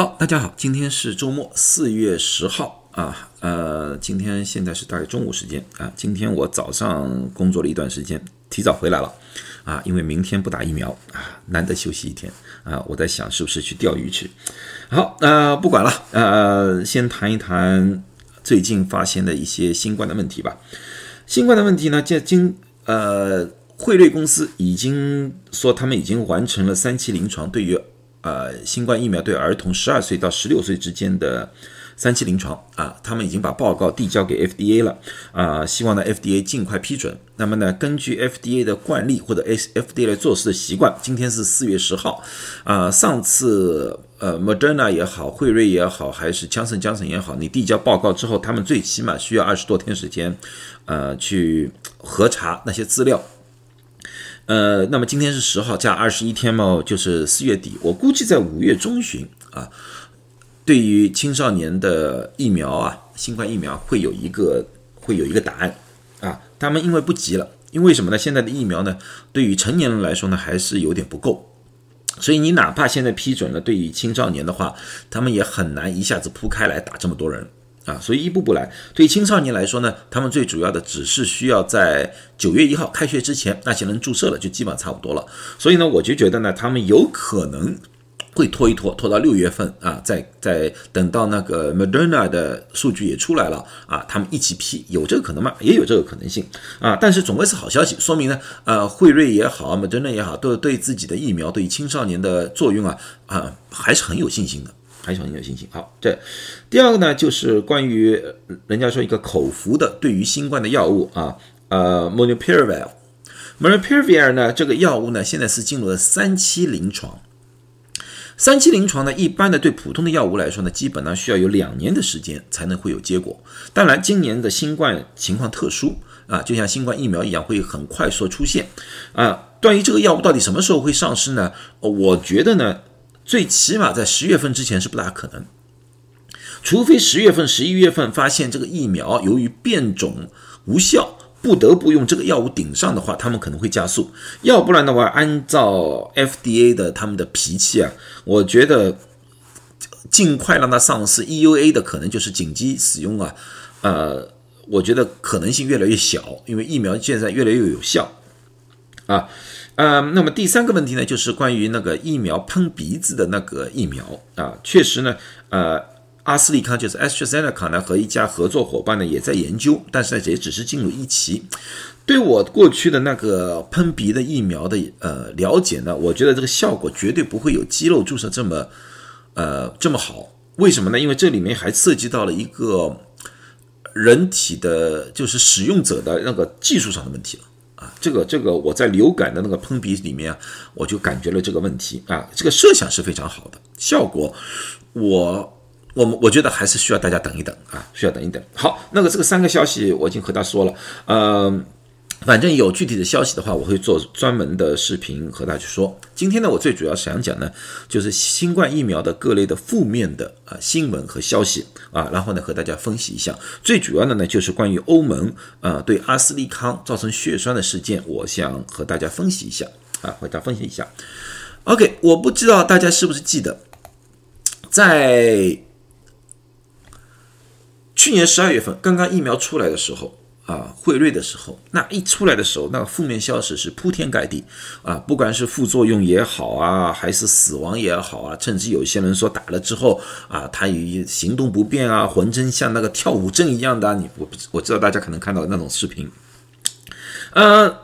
好，大家好，今天是周末，四月十号啊，呃，今天现在是大概中午时间啊。今天我早上工作了一段时间，提早回来了啊，因为明天不打疫苗啊，难得休息一天啊。我在想是不是去钓鱼去。好，呃，不管了，呃，先谈一谈最近发现的一些新冠的问题吧。新冠的问题呢，这今呃，汇瑞公司已经说他们已经完成了三期临床，对于。呃，新冠疫苗对儿童十二岁到十六岁之间的三期临床啊，他们已经把报告递交给 FDA 了啊，希望呢 FDA 尽快批准。那么呢，根据 FDA 的惯例或者 FDA 来做事的习惯，今天是四月十号啊，上次呃 Moderna 也好，辉瑞也好，还是江森江森也好，你递交报告之后，他们最起码需要二十多天时间，呃，去核查那些资料。呃，那么今天是十号加二十一天嘛，就是四月底。我估计在五月中旬啊，对于青少年的疫苗啊，新冠疫苗会有一个会有一个答案啊。他们因为不急了，因为什么呢？现在的疫苗呢，对于成年人来说呢，还是有点不够。所以你哪怕现在批准了，对于青少年的话，他们也很难一下子铺开来打这么多人。啊，所以一步步来。对于青少年来说呢，他们最主要的只是需要在九月一号开学之前，那些人注射了，就基本上差不多了。所以呢，我就觉得呢，他们有可能会拖一拖，拖到六月份啊，再再等到那个 Moderna 的数据也出来了啊，他们一起批，有这个可能吗？也有这个可能性啊。但是总归是好消息，说明呢，呃，辉瑞也好，Moderna 也好，都对自己的疫苗对于青少年的作用啊啊，还是很有信心的。还是很有信心。好，这第二个呢，就是关于人家说一个口服的对于新冠的药物啊，呃，monupiravir。monupiravir 呢，这个药物呢，现在是进入了三期临床。三期临床呢，一般的对普通的药物来说呢，基本上需要有两年的时间才能会有结果。当然，今年的新冠情况特殊啊，就像新冠疫苗一样，会很快速出现啊。关于这个药物到底什么时候会上市呢？我觉得呢。最起码在十月份之前是不大可能，除非十月份、十一月份发现这个疫苗由于变种无效，不得不用这个药物顶上的话，他们可能会加速。要不然的话，按照 FDA 的他们的脾气啊，我觉得尽快让它上市，EUA 的可能就是紧急使用啊。呃，我觉得可能性越来越小，因为疫苗现在越来越有效啊。呃，那么第三个问题呢，就是关于那个疫苗喷鼻子的那个疫苗啊，确实呢，呃，阿斯利康就是 AstraZeneca 呢和一家合作伙伴呢也在研究，但是呢也只是进入一期。对我过去的那个喷鼻的疫苗的呃了解呢，我觉得这个效果绝对不会有肌肉注射这么呃这么好。为什么呢？因为这里面还涉及到了一个人体的，就是使用者的那个技术上的问题了。啊，这个这个我在流感的那个喷鼻里面，我就感觉了这个问题啊。这个设想是非常好的，效果我我们我觉得还是需要大家等一等啊，需要等一等。好，那个这个三个消息我已经和他说了，嗯。反正有具体的消息的话，我会做专门的视频和大家去说。今天呢，我最主要想讲呢，就是新冠疫苗的各类的负面的啊新闻和消息啊，然后呢和大家分析一下。最主要的呢，就是关于欧盟啊对阿斯利康造成血栓的事件，我想和大家分析一下啊，和大家分析一下。OK，我不知道大家是不是记得，在去年十二月份刚刚疫苗出来的时候。啊，汇瑞的时候，那一出来的时候，那个负面消息是铺天盖地啊，不管是副作用也好啊，还是死亡也好啊，甚至有些人说打了之后啊，他有行动不便啊，浑身像那个跳舞症一样的，你我我知道大家可能看到那种视频，呃，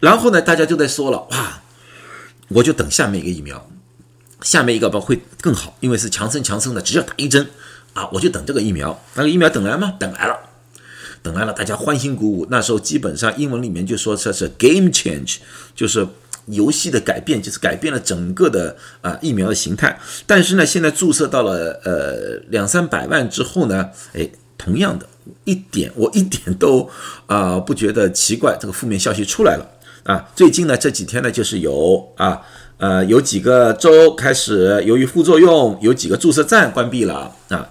然后呢，大家就在说了，哇，我就等下面一个疫苗，下面一个吧会更好，因为是强生强生的，只要打一针啊，我就等这个疫苗，那个疫苗等来吗？等来了。等来了，大家欢欣鼓舞。那时候基本上英文里面就说这是 game change，就是游戏的改变，就是改变了整个的啊疫苗的形态。但是呢，现在注射到了呃两三百万之后呢，哎，同样的一点我一点都啊不觉得奇怪。这个负面消息出来了啊，最近呢这几天呢就是有啊呃有几个州开始由于副作用，有几个注射站关闭了啊。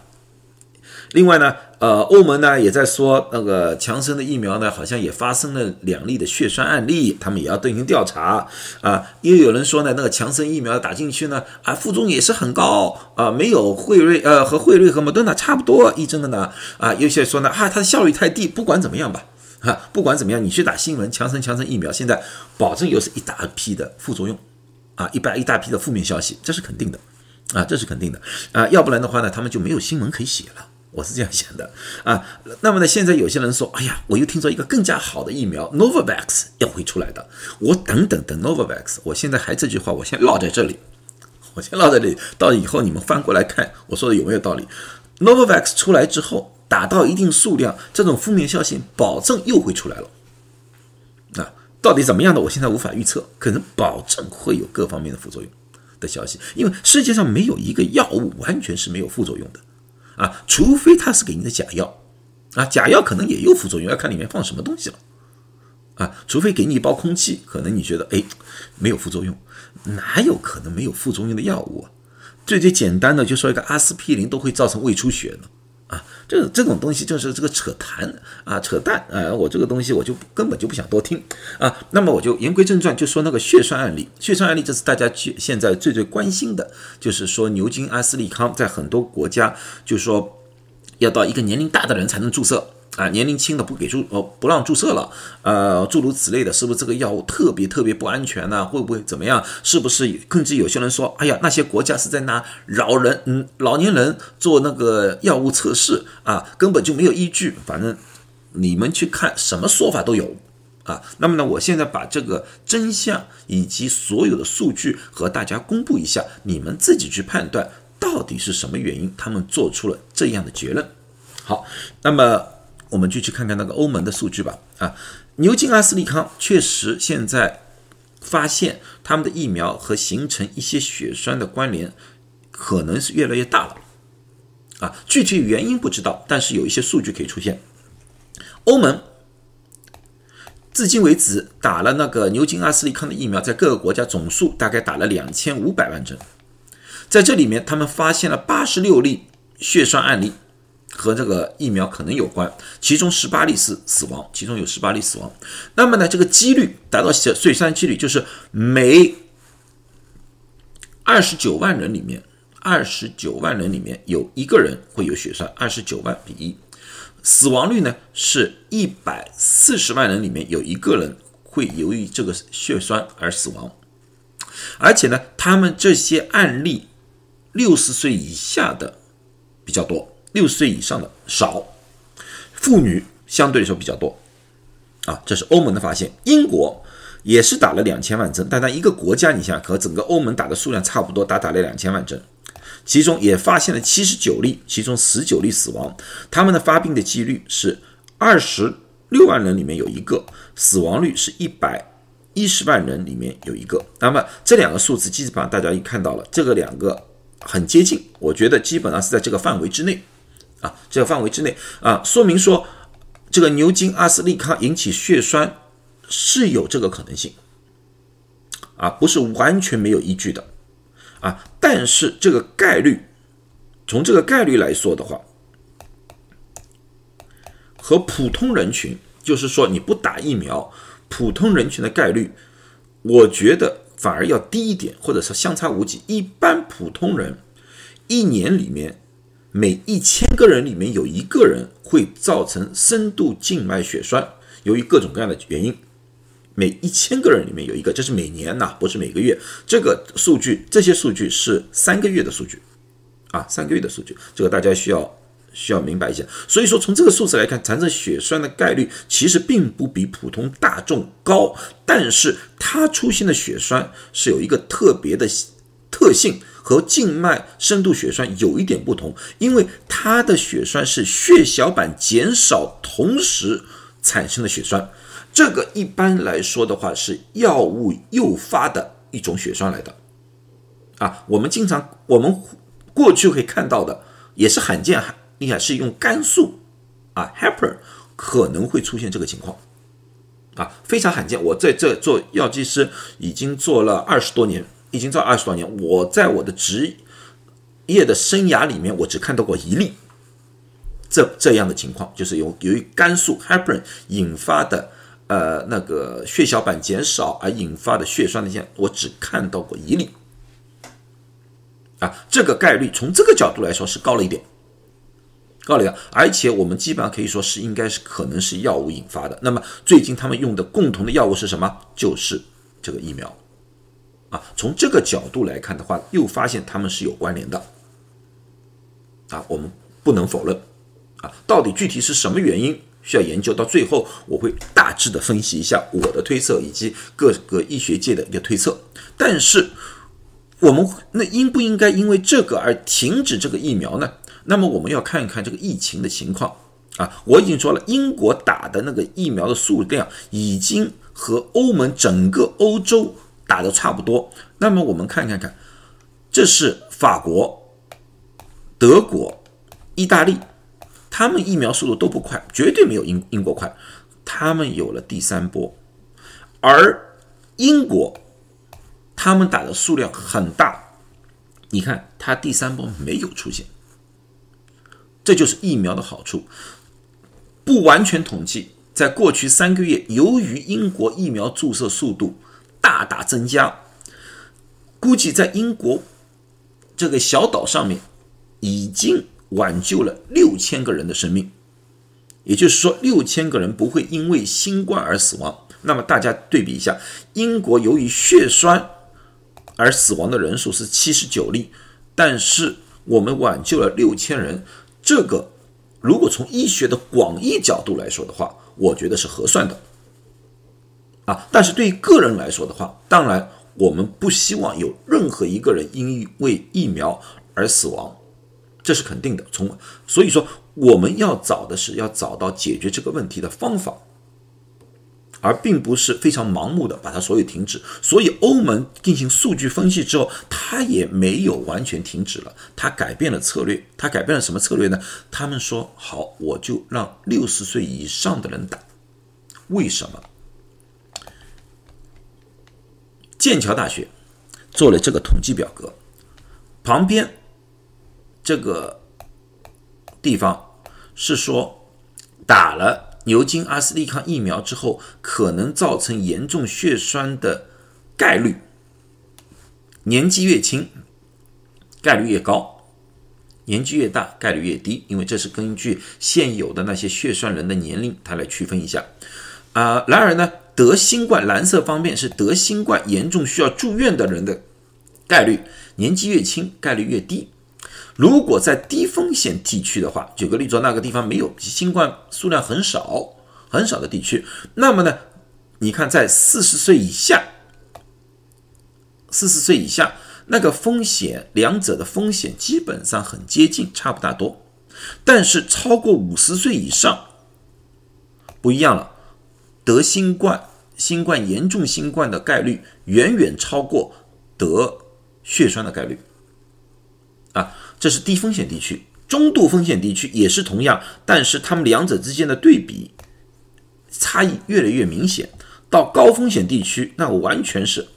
另外呢，呃，欧盟呢也在说，那个强生的疫苗呢，好像也发生了两例的血栓案例，他们也要进行调查啊。又有人说呢，那个强生疫苗打进去呢，啊，副作用也是很高啊，没有辉瑞呃和辉瑞和莫顿纳差不多一针的呢啊。有些说呢，啊，它的效率太低。不管怎么样吧，啊，不管怎么样，你去打新闻，强生强生疫苗现在保证又是一大批的副作用啊，一般一大批的负面消息，这是肯定的啊，这是肯定的啊，要不然的话呢，他们就没有新闻可以写了。我是这样想的。啊，那么呢，现在有些人说，哎呀，我又听说一个更加好的疫苗 Novavax 要会出来的，我等等等 Novavax，我现在还这句话，我先落在这里，我先落在这里，到以后你们翻过来看，我说的有没有道理？Novavax 出来之后，打到一定数量，这种负面消息保证又会出来了，啊，到底怎么样的，我现在无法预测，可能保证会有各方面的副作用的消息，因为世界上没有一个药物完全是没有副作用的。啊，除非他是给你的假药，啊，假药可能也有副作用，要看里面放什么东西了，啊，除非给你一包空气，可能你觉得哎没有副作用，哪有可能没有副作用的药物啊？最最简单的就说一个阿司匹林都会造成胃出血呢。这这种东西就是这个扯谈啊，扯淡啊！我这个东西我就根本就不想多听啊。那么我就言归正传，就说那个血栓案例。血栓案例，这是大家去现在最最关心的，就是说牛津阿斯利康在很多国家，就说要到一个年龄大的人才能注射。啊，年龄轻的不给注哦，不让注射了，呃，诸如此类的，是不是这个药物特别特别不安全呢？会不会怎么样？是不是甚至有些人说，哎呀，那些国家是在拿老人，嗯，老年人做那个药物测试啊，根本就没有依据。反正你们去看，什么说法都有啊。那么呢，我现在把这个真相以及所有的数据和大家公布一下，你们自己去判断到底是什么原因，他们做出了这样的结论。好，那么。我们就去看看那个欧盟的数据吧。啊，牛津阿斯利康确实现在发现他们的疫苗和形成一些血栓的关联可能是越来越大了。啊，具体原因不知道，但是有一些数据可以出现。欧盟至今为止打了那个牛津阿斯利康的疫苗，在各个国家总数大概打了两千五百万针，在这里面他们发现了八十六例血栓案例。和这个疫苗可能有关，其中十八例是死亡，其中有十八例死亡。那么呢，这个几率达到血血栓几率，就是每二十九万人里面，二十九万人里面有一个人会有血栓，二十九万比一。死亡率呢，是一百四十万人里面有一个人会由于这个血栓而死亡。而且呢，他们这些案例六十岁以下的比较多。六十岁以上的少，妇女相对来说比较多，啊，这是欧盟的发现。英国也是打了两千万针，但它一个国家，你想和整个欧盟打的数量差不多，打打了两千万针，其中也发现了七十九例，其中十九例死亡。他们的发病的几率是二十六万人里面有一个，死亡率是一百一十万人里面有一个。那么这两个数字基本上大家已看到了，这个两个很接近，我觉得基本上是在这个范围之内。啊，这个范围之内啊，说明说这个牛津阿斯利康引起血栓是有这个可能性啊，不是完全没有依据的啊。但是这个概率，从这个概率来说的话，和普通人群，就是说你不打疫苗，普通人群的概率，我觉得反而要低一点，或者是相差无几。一般普通人一年里面。每一千个人里面有一个人会造成深度静脉血栓，由于各种各样的原因，每一千个人里面有一个，这是每年呐，不是每个月。这个数据，这些数据是三个月的数据，啊，三个月的数据，这个大家需要需要明白一下。所以说，从这个数字来看，产生血栓的概率其实并不比普通大众高，但是它出现的血栓是有一个特别的特性。和静脉深度血栓有一点不同，因为它的血栓是血小板减少同时产生的血栓，这个一般来说的话是药物诱发的一种血栓来的。啊，我们经常我们过去可以看到的也是罕见厉害，是用肝素啊，heparin 可能会出现这个情况，啊，非常罕见。我在这做药剂师已经做了二十多年。已经做二十多年，我在我的职业的生涯里面，我只看到过一例，这这样的情况，就是由由于肝素 heparin 引发的呃那个血小板减少而引发的血栓的现象，我只看到过一例。啊，这个概率从这个角度来说是高了一点，高了一点，而且我们基本上可以说是应该是可能是药物引发的。那么最近他们用的共同的药物是什么？就是这个疫苗。啊，从这个角度来看的话，又发现他们是有关联的。啊，我们不能否认。啊，到底具体是什么原因需要研究？到最后我会大致的分析一下我的推测以及各个医学界的一个推测。但是。我们那应不应该因为这个而停止这个疫苗呢？那么我们要看一看这个疫情的情况啊。我已经说了，英国打的那个疫苗的数量已经和欧盟整个欧洲打的差不多。那么我们看看看，这是法国、德国、意大利，他们疫苗速度都不快，绝对没有英英国快。他们有了第三波，而英国。他们打的数量很大，你看，他第三波没有出现，这就是疫苗的好处。不完全统计，在过去三个月，由于英国疫苗注射速度大大增加，估计在英国这个小岛上面已经挽救了六千个人的生命，也就是说，六千个人不会因为新冠而死亡。那么大家对比一下，英国由于血栓。而死亡的人数是七十九例，但是我们挽救了六千人。这个如果从医学的广义角度来说的话，我觉得是合算的啊。但是对于个人来说的话，当然我们不希望有任何一个人因为疫苗而死亡，这是肯定的。从所以说，我们要找的是要找到解决这个问题的方法。而并不是非常盲目的把它所有停止，所以欧盟进行数据分析之后，它也没有完全停止了，它改变了策略，它改变了什么策略呢？他们说好，我就让六十岁以上的人打，为什么？剑桥大学做了这个统计表格，旁边这个地方是说打了。牛津阿斯利康疫苗之后可能造成严重血栓的概率，年纪越轻概率越高，年纪越大概率越低，因为这是根据现有的那些血栓人的年龄，它来区分一下。啊，然而呢，得新冠蓝色方面是得新冠严重需要住院的人的概率，年纪越轻概率越低。如果在低风险地区的话，举个例子，那个地方没有新冠数量很少很少的地区，那么呢，你看在四十岁以下，四十岁以下那个风险，两者的风险基本上很接近，差不大多。但是超过五十岁以上不一样了，得新冠、新冠严重新冠的概率远远超过得血栓的概率啊。这是低风险地区，中度风险地区也是同样，但是他们两者之间的对比差异越来越明显。到高风险地区，那完全是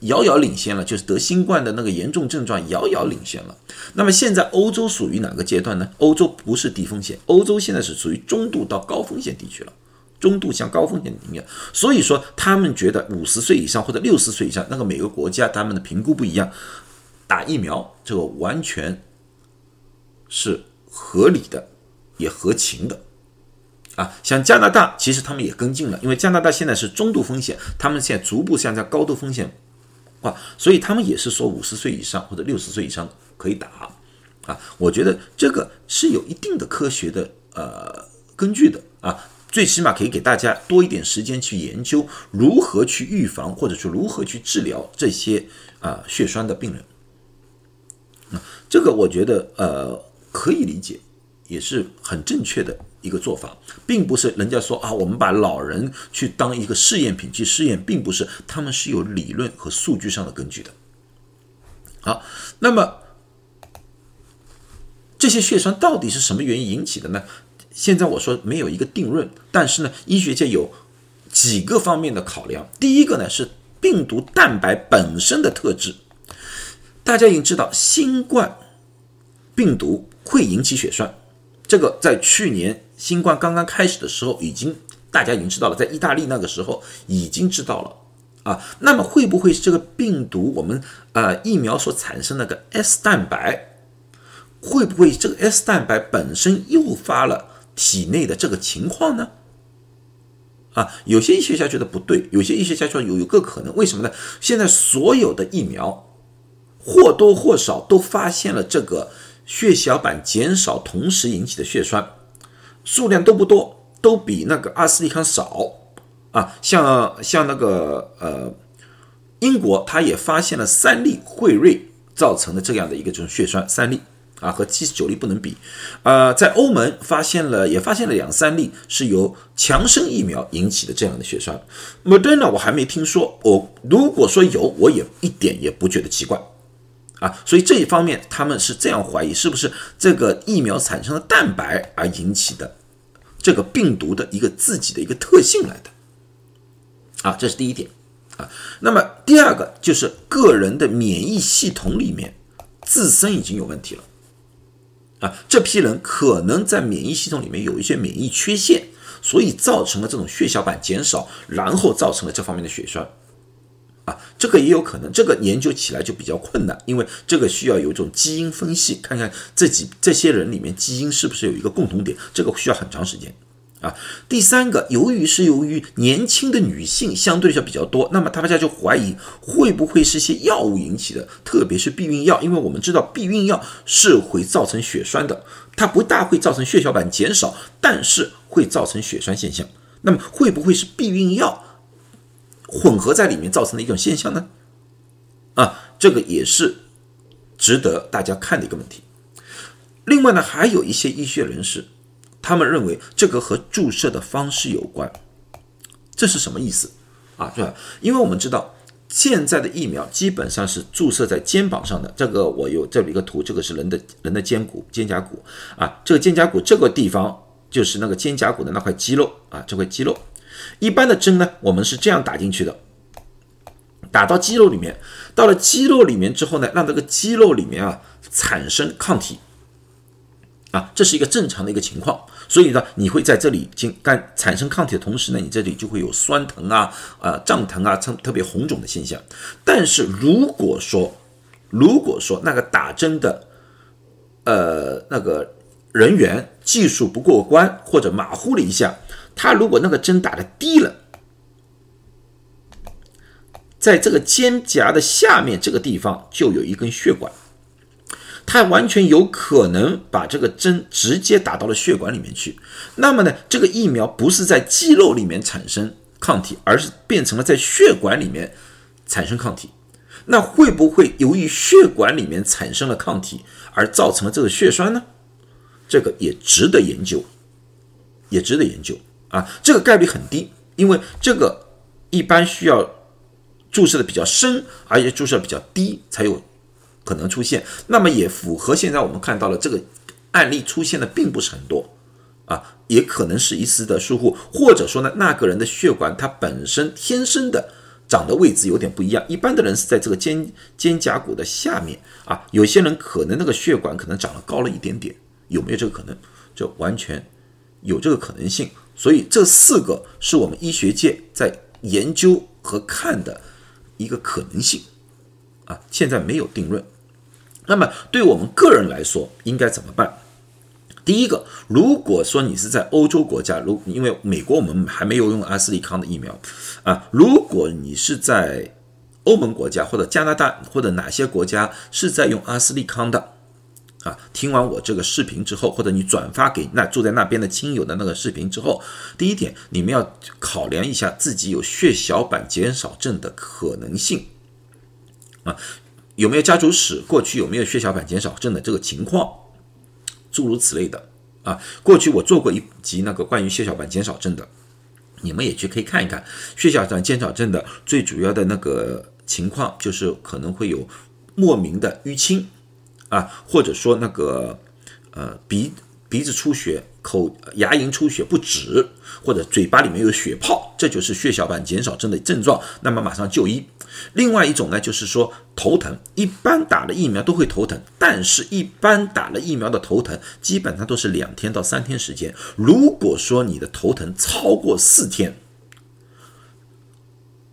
遥遥领先了，就是得新冠的那个严重症状遥遥领先了。那么现在欧洲属于哪个阶段呢？欧洲不是低风险，欧洲现在是属于中度到高风险地区了，中度向高风险里面。所以说，他们觉得五十岁以上或者六十岁以上，那个每个国家他们的评估不一样。打疫苗，这个完全是合理的，也合情的啊。像加拿大，其实他们也跟进了，因为加拿大现在是中度风险，他们现在逐步向在高度风险啊，所以他们也是说五十岁以上或者六十岁以上可以打啊。我觉得这个是有一定的科学的呃根据的啊，最起码可以给大家多一点时间去研究如何去预防，或者说如何去治疗这些啊血栓的病人。这个我觉得呃可以理解，也是很正确的一个做法，并不是人家说啊，我们把老人去当一个试验品去试验，并不是，他们是有理论和数据上的根据的。好，那么这些血栓到底是什么原因引起的呢？现在我说没有一个定论，但是呢，医学界有几个方面的考量。第一个呢是病毒蛋白本身的特质。大家已经知道，新冠病毒会引起血栓，这个在去年新冠刚刚开始的时候，已经大家已经知道了，在意大利那个时候已经知道了啊。那么会不会是这个病毒我们呃疫苗所产生那个 S 蛋白，会不会这个 S 蛋白本身诱发了体内的这个情况呢？啊，有些医学家觉得不对，有些医学家说有有个可能，为什么呢？现在所有的疫苗或多或少都发现了这个血小板减少同时引起的血栓，数量都不多，都比那个阿斯利康少啊。像像那个呃，英国他也发现了三例惠瑞造成的这样的一个这种血栓，三例。啊，和七十九例不能比，呃，在欧盟发现了，也发现了两三例是由强生疫苗引起的这样的血栓。Moderna 我还没听说，我如果说有，我也一点也不觉得奇怪，啊，所以这一方面他们是这样怀疑，是不是这个疫苗产生的蛋白而引起的这个病毒的一个自己的一个特性来的，啊，这是第一点，啊，那么第二个就是个人的免疫系统里面自身已经有问题了。啊，这批人可能在免疫系统里面有一些免疫缺陷，所以造成了这种血小板减少，然后造成了这方面的血栓。啊，这个也有可能，这个研究起来就比较困难，因为这个需要有一种基因分析，看看这几这些人里面基因是不是有一个共同点，这个需要很长时间。啊，第三个，由于是由于年轻的女性相对就比较多，那么他们家就怀疑会不会是些药物引起的，特别是避孕药，因为我们知道避孕药是会造成血栓的，它不大会造成血小板减少，但是会造成血栓现象。那么会不会是避孕药混合在里面造成的一种现象呢？啊，这个也是值得大家看的一个问题。另外呢，还有一些医学人士。他们认为这个和注射的方式有关，这是什么意思啊？对吧？因为我们知道现在的疫苗基本上是注射在肩膀上的。这个我有这里一个图，这个是人的人的肩骨、肩胛骨啊。这个肩胛骨这个地方就是那个肩胛骨的那块肌肉啊，这块肌肉。一般的针呢，我们是这样打进去的，打到肌肉里面，到了肌肉里面之后呢，让这个肌肉里面啊产生抗体。啊，这是一个正常的一个情况，所以呢，你会在这里经干产生抗体的同时呢，你这里就会有酸疼啊、呃胀疼啊、特特别红肿的现象。但是如果说，如果说那个打针的，呃那个人员技术不过关或者马虎了一下，他如果那个针打的低了，在这个肩胛的下面这个地方就有一根血管。它完全有可能把这个针直接打到了血管里面去。那么呢，这个疫苗不是在肌肉里面产生抗体，而是变成了在血管里面产生抗体。那会不会由于血管里面产生了抗体而造成了这个血栓呢？这个也值得研究，也值得研究啊。这个概率很低，因为这个一般需要注射的比较深，而且注射比较低才有。可能出现，那么也符合现在我们看到了这个案例出现的并不是很多。啊，也可能是一丝的疏忽，或者说呢，那个人的血管它本身天生的长的位置有点不一样，一般的人是在这个肩肩胛骨的下面。啊，有些人可能那个血管可能长得高了一点点，有没有这个可能？就完全有这个可能性，所以这四个是我们医学界在研究和看的一个可能性。啊，现在没有定论。那么，对我们个人来说，应该怎么办？第一个，如果说你是在欧洲国家，如因为美国我们还没有用阿斯利康的疫苗啊，如果你是在欧盟国家或者加拿大或者哪些国家是在用阿斯利康的啊，听完我这个视频之后，或者你转发给那住在那边的亲友的那个视频之后，第一点，你们要考量一下自己有血小板减少症的可能性。啊，有没有家族史？过去有没有血小板减少症的这个情况？诸如此类的啊。过去我做过一集那个关于血小板减少症的，你们也去可以看一看。血小板减少症的最主要的那个情况，就是可能会有莫名的淤青啊，或者说那个呃鼻鼻子出血、口牙龈出血不止，或者嘴巴里面有血泡，这就是血小板减少症的症状，那么马上就医。另外一种呢，就是说头疼，一般打了疫苗都会头疼，但是一般打了疫苗的头疼基本上都是两天到三天时间。如果说你的头疼超过四天，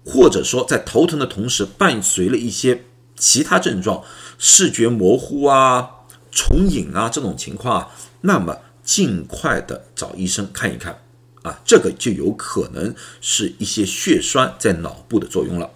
或者说在头疼的同时伴随了一些其他症状，视觉模糊啊、重影啊这种情况啊，那么尽快的找医生看一看啊，这个就有可能是一些血栓在脑部的作用了。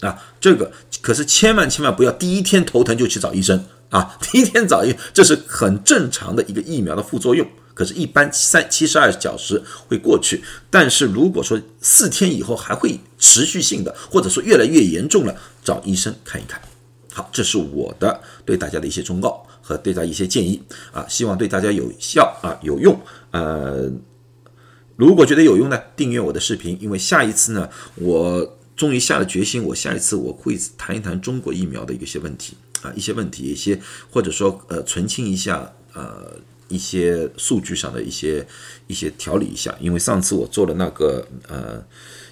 啊，这个可是千万千万不要第一天头疼就去找医生啊！第一天找医，这是很正常的一个疫苗的副作用。可是，一般三七十二小时会过去。但是，如果说四天以后还会持续性的，或者说越来越严重了，找医生看一看。好，这是我的对大家的一些忠告和对他一些建议啊，希望对大家有效啊，有用。呃，如果觉得有用呢，订阅我的视频，因为下一次呢，我。终于下了决心，我下一次我会谈一谈中国疫苗的一些问题啊，一些问题，一些或者说呃澄清一下呃一些数据上的一些一些调理一下，因为上次我做了那个呃。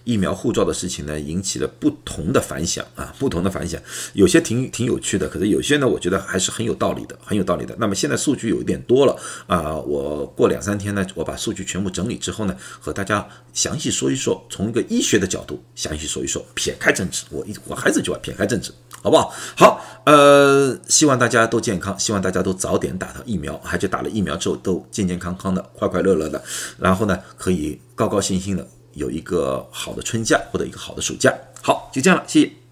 疫苗护照的事情呢，引起了不同的反响啊，不同的反响，有些挺挺有趣的，可是有些呢，我觉得还是很有道理的，很有道理的。那么现在数据有一点多了啊，我过两三天呢，我把数据全部整理之后呢，和大家详细说一说，从一个医学的角度详细说一说，撇开政治，我一我还是就要撇开政治，好不好？好，呃，希望大家都健康，希望大家都早点打到疫苗，还去打了疫苗之后都健健康康的，快快乐乐的，然后呢，可以高高兴兴的。有一个好的春假或者一个好的暑假，好，就这样了，谢谢。